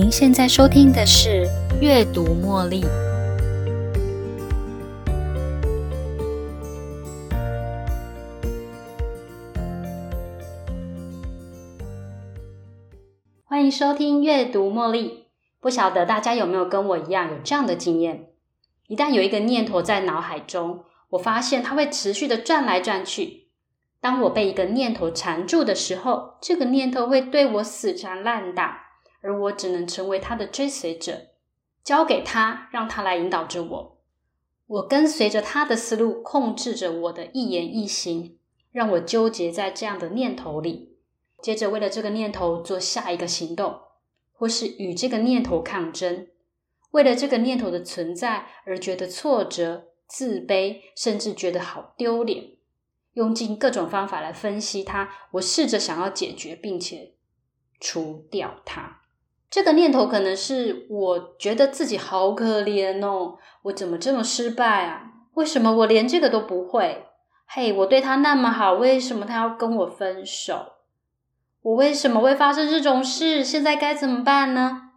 您现在收听的是《阅读茉莉》，欢迎收听《阅读茉莉》。不晓得大家有没有跟我一样有这样的经验？一旦有一个念头在脑海中，我发现它会持续的转来转去。当我被一个念头缠住的时候，这个念头会对我死缠烂打。而我只能成为他的追随者，交给他，让他来引导着我。我跟随着他的思路，控制着我的一言一行，让我纠结在这样的念头里。接着，为了这个念头做下一个行动，或是与这个念头抗争。为了这个念头的存在而觉得挫折、自卑，甚至觉得好丢脸。用尽各种方法来分析它，我试着想要解决，并且除掉它。这个念头可能是我觉得自己好可怜哦，我怎么这么失败啊？为什么我连这个都不会？嘿，我对他那么好，为什么他要跟我分手？我为什么会发生这种事？现在该怎么办呢？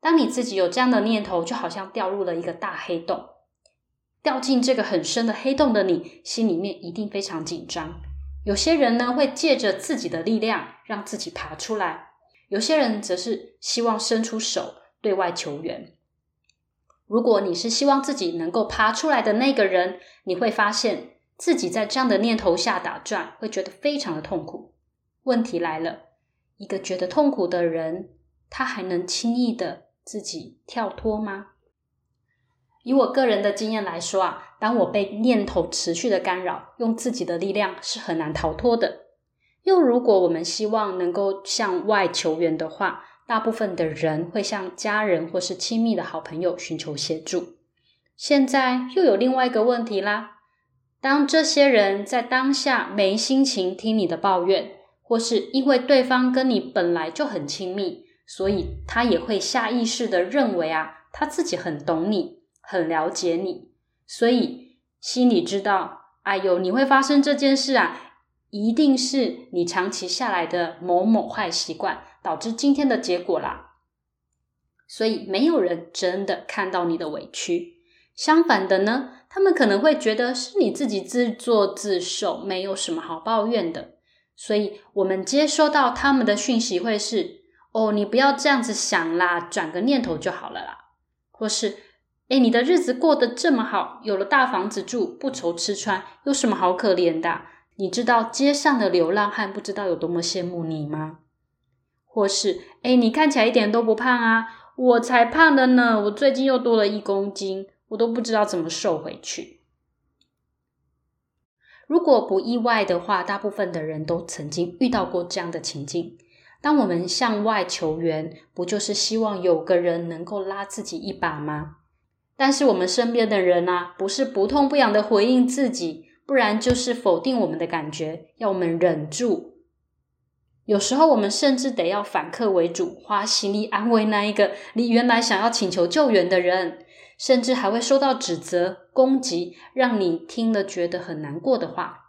当你自己有这样的念头，就好像掉入了一个大黑洞，掉进这个很深的黑洞的你，心里面一定非常紧张。有些人呢，会借着自己的力量，让自己爬出来。有些人则是希望伸出手对外求援。如果你是希望自己能够爬出来的那个人，你会发现自己在这样的念头下打转，会觉得非常的痛苦。问题来了，一个觉得痛苦的人，他还能轻易的自己跳脱吗？以我个人的经验来说啊，当我被念头持续的干扰，用自己的力量是很难逃脱的。又如果我们希望能够向外求援的话，大部分的人会向家人或是亲密的好朋友寻求协助。现在又有另外一个问题啦：当这些人在当下没心情听你的抱怨，或是因为对方跟你本来就很亲密，所以他也会下意识的认为啊，他自己很懂你，很了解你，所以心里知道，哎呦，你会发生这件事啊。一定是你长期下来的某某坏习惯导致今天的结果啦。所以没有人真的看到你的委屈，相反的呢，他们可能会觉得是你自己自作自受，没有什么好抱怨的。所以我们接收到他们的讯息会是：哦，你不要这样子想啦，转个念头就好了啦。或是，哎，你的日子过得这么好，有了大房子住，不愁吃穿，有什么好可怜的？你知道街上的流浪汉不知道有多么羡慕你吗？或是，哎，你看起来一点都不胖啊，我才胖的呢，我最近又多了一公斤，我都不知道怎么瘦回去。如果不意外的话，大部分的人都曾经遇到过这样的情境。当我们向外求援，不就是希望有个人能够拉自己一把吗？但是我们身边的人啊，不是不痛不痒的回应自己。不然就是否定我们的感觉，要我们忍住。有时候我们甚至得要反客为主，花心力安慰那一个你原来想要请求救援的人，甚至还会受到指责、攻击，让你听了觉得很难过的话。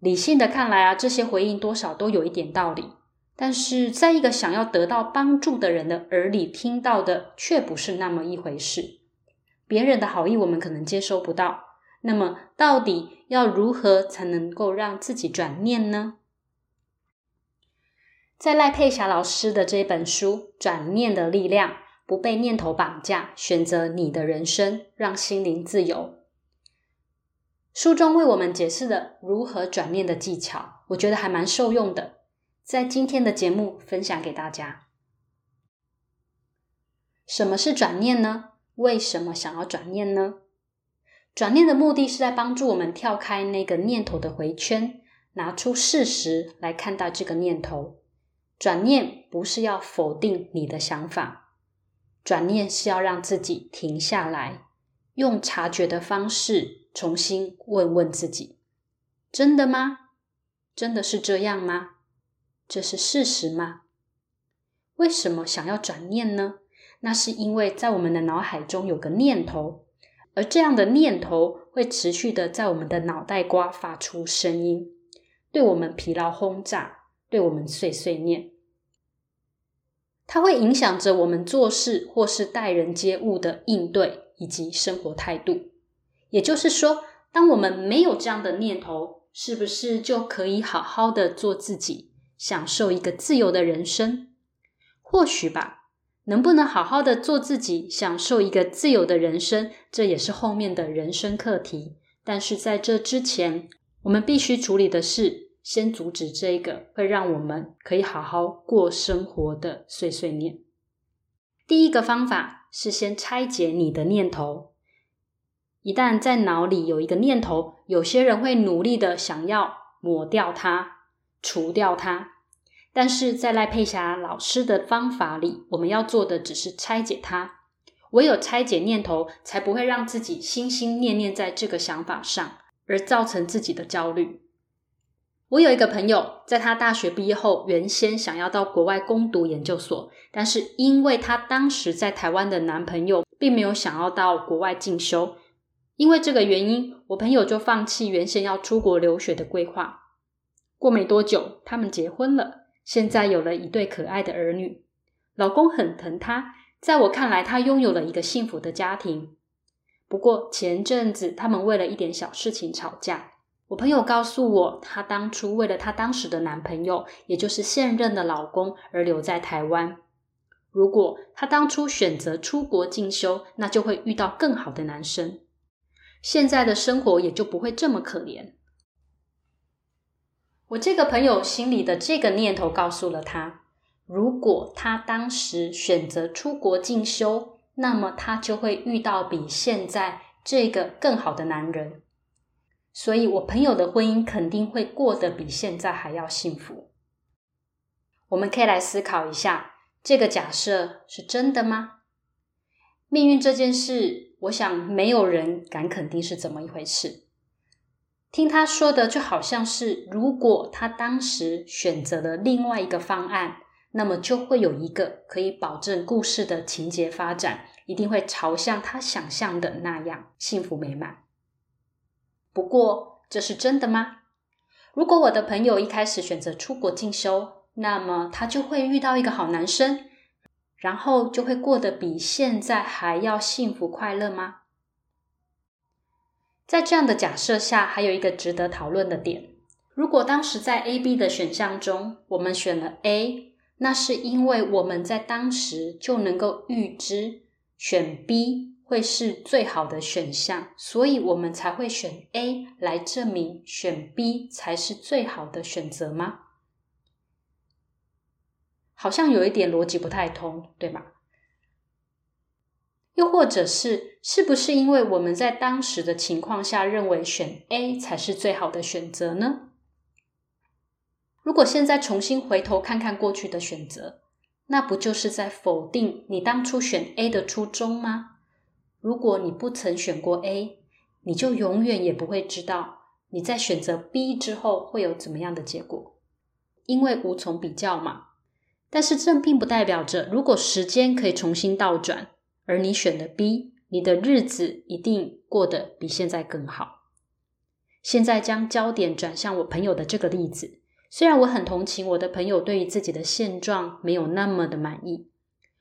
理性的看来啊，这些回应多少都有一点道理，但是在一个想要得到帮助的人的耳里听到的却不是那么一回事。别人的好意我们可能接收不到。那么，到底要如何才能够让自己转念呢？在赖佩霞老师的这本书《转念的力量》，不被念头绑架，选择你的人生，让心灵自由。书中为我们解释了如何转念的技巧，我觉得还蛮受用的，在今天的节目分享给大家。什么是转念呢？为什么想要转念呢？转念的目的是在帮助我们跳开那个念头的回圈，拿出事实来看待这个念头。转念不是要否定你的想法，转念是要让自己停下来，用察觉的方式重新问问自己：真的吗？真的是这样吗？这是事实吗？为什么想要转念呢？那是因为在我们的脑海中有个念头。而这样的念头会持续的在我们的脑袋瓜发出声音，对我们疲劳轰炸，对我们碎碎念。它会影响着我们做事或是待人接物的应对以及生活态度。也就是说，当我们没有这样的念头，是不是就可以好好的做自己，享受一个自由的人生？或许吧。能不能好好的做自己，享受一个自由的人生，这也是后面的人生课题。但是在这之前，我们必须处理的是，先阻止这个会让我们可以好好过生活的碎碎念。第一个方法是先拆解你的念头。一旦在脑里有一个念头，有些人会努力的想要抹掉它，除掉它。但是在赖佩霞老师的方法里，我们要做的只是拆解它。唯有拆解念头，才不会让自己心心念念在这个想法上，而造成自己的焦虑。我有一个朋友，在他大学毕业后，原先想要到国外攻读研究所，但是因为他当时在台湾的男朋友并没有想要到国外进修，因为这个原因，我朋友就放弃原先要出国留学的规划。过没多久，他们结婚了。现在有了一对可爱的儿女，老公很疼她。在我看来，她拥有了一个幸福的家庭。不过前阵子他们为了一点小事情吵架。我朋友告诉我，她当初为了她当时的男朋友，也就是现任的老公而留在台湾。如果她当初选择出国进修，那就会遇到更好的男生，现在的生活也就不会这么可怜。我这个朋友心里的这个念头告诉了他：如果他当时选择出国进修，那么他就会遇到比现在这个更好的男人。所以，我朋友的婚姻肯定会过得比现在还要幸福。我们可以来思考一下，这个假设是真的吗？命运这件事，我想没有人敢肯定是怎么一回事。听他说的，就好像是如果他当时选择了另外一个方案，那么就会有一个可以保证故事的情节发展一定会朝向他想象的那样幸福美满。不过，这是真的吗？如果我的朋友一开始选择出国进修，那么他就会遇到一个好男生，然后就会过得比现在还要幸福快乐吗？在这样的假设下，还有一个值得讨论的点：如果当时在 A、B 的选项中，我们选了 A，那是因为我们在当时就能够预知选 B 会是最好的选项，所以我们才会选 A 来证明选 B 才是最好的选择吗？好像有一点逻辑不太通，对吗？又或者是，是不是因为我们在当时的情况下认为选 A 才是最好的选择呢？如果现在重新回头看看过去的选择，那不就是在否定你当初选 A 的初衷吗？如果你不曾选过 A，你就永远也不会知道你在选择 B 之后会有怎么样的结果，因为无从比较嘛。但是这并不代表着，如果时间可以重新倒转。而你选的 B，你的日子一定过得比现在更好。现在将焦点转向我朋友的这个例子，虽然我很同情我的朋友对于自己的现状没有那么的满意，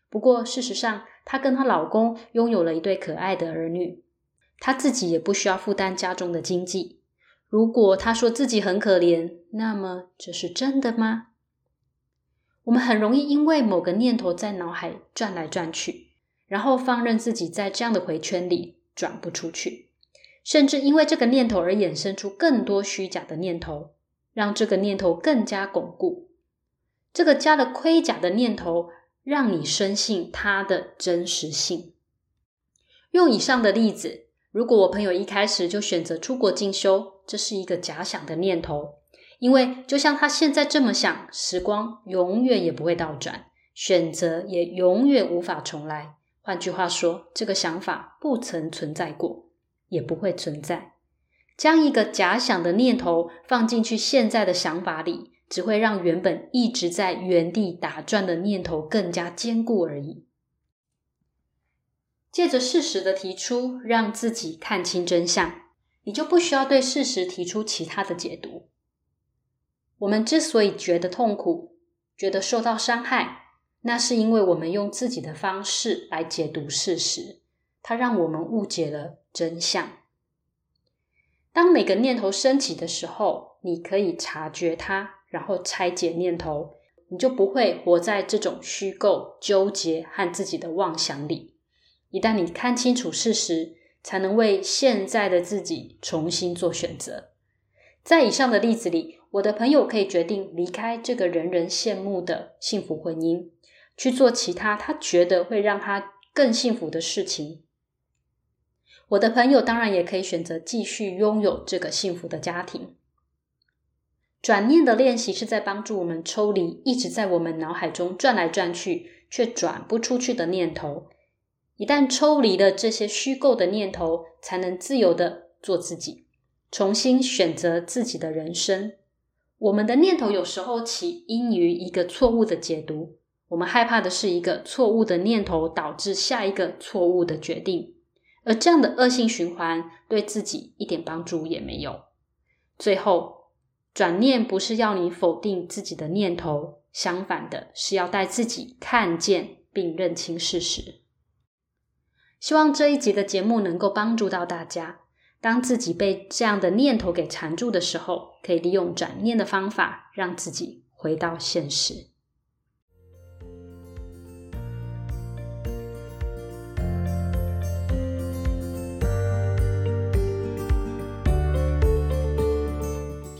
不过事实上，她跟她老公拥有了一对可爱的儿女，她自己也不需要负担家中的经济。如果她说自己很可怜，那么这是真的吗？我们很容易因为某个念头在脑海转来转去。然后放任自己在这样的回圈里转不出去，甚至因为这个念头而衍生出更多虚假的念头，让这个念头更加巩固。这个加了盔甲的念头，让你深信它的真实性。用以上的例子，如果我朋友一开始就选择出国进修，这是一个假想的念头，因为就像他现在这么想，时光永远也不会倒转，选择也永远无法重来。换句话说，这个想法不曾存在过，也不会存在。将一个假想的念头放进去现在的想法里，只会让原本一直在原地打转的念头更加坚固而已。借着事实的提出，让自己看清真相，你就不需要对事实提出其他的解读。我们之所以觉得痛苦，觉得受到伤害。那是因为我们用自己的方式来解读事实，它让我们误解了真相。当每个念头升起的时候，你可以察觉它，然后拆解念头，你就不会活在这种虚构、纠结和自己的妄想里。一旦你看清楚事实，才能为现在的自己重新做选择。在以上的例子里，我的朋友可以决定离开这个人人羡慕的幸福婚姻，去做其他他觉得会让他更幸福的事情。我的朋友当然也可以选择继续拥有这个幸福的家庭。转念的练习是在帮助我们抽离一直在我们脑海中转来转去却转不出去的念头。一旦抽离了这些虚构的念头，才能自由的做自己，重新选择自己的人生。我们的念头有时候起因于一个错误的解读，我们害怕的是一个错误的念头导致下一个错误的决定。而这样的恶性循环对自己一点帮助也没有。最后，转念不是要你否定自己的念头，相反的是要带自己看见并认清事实。希望这一集的节目能够帮助到大家。当自己被这样的念头给缠住的时候，可以利用转念的方法，让自己回到现实。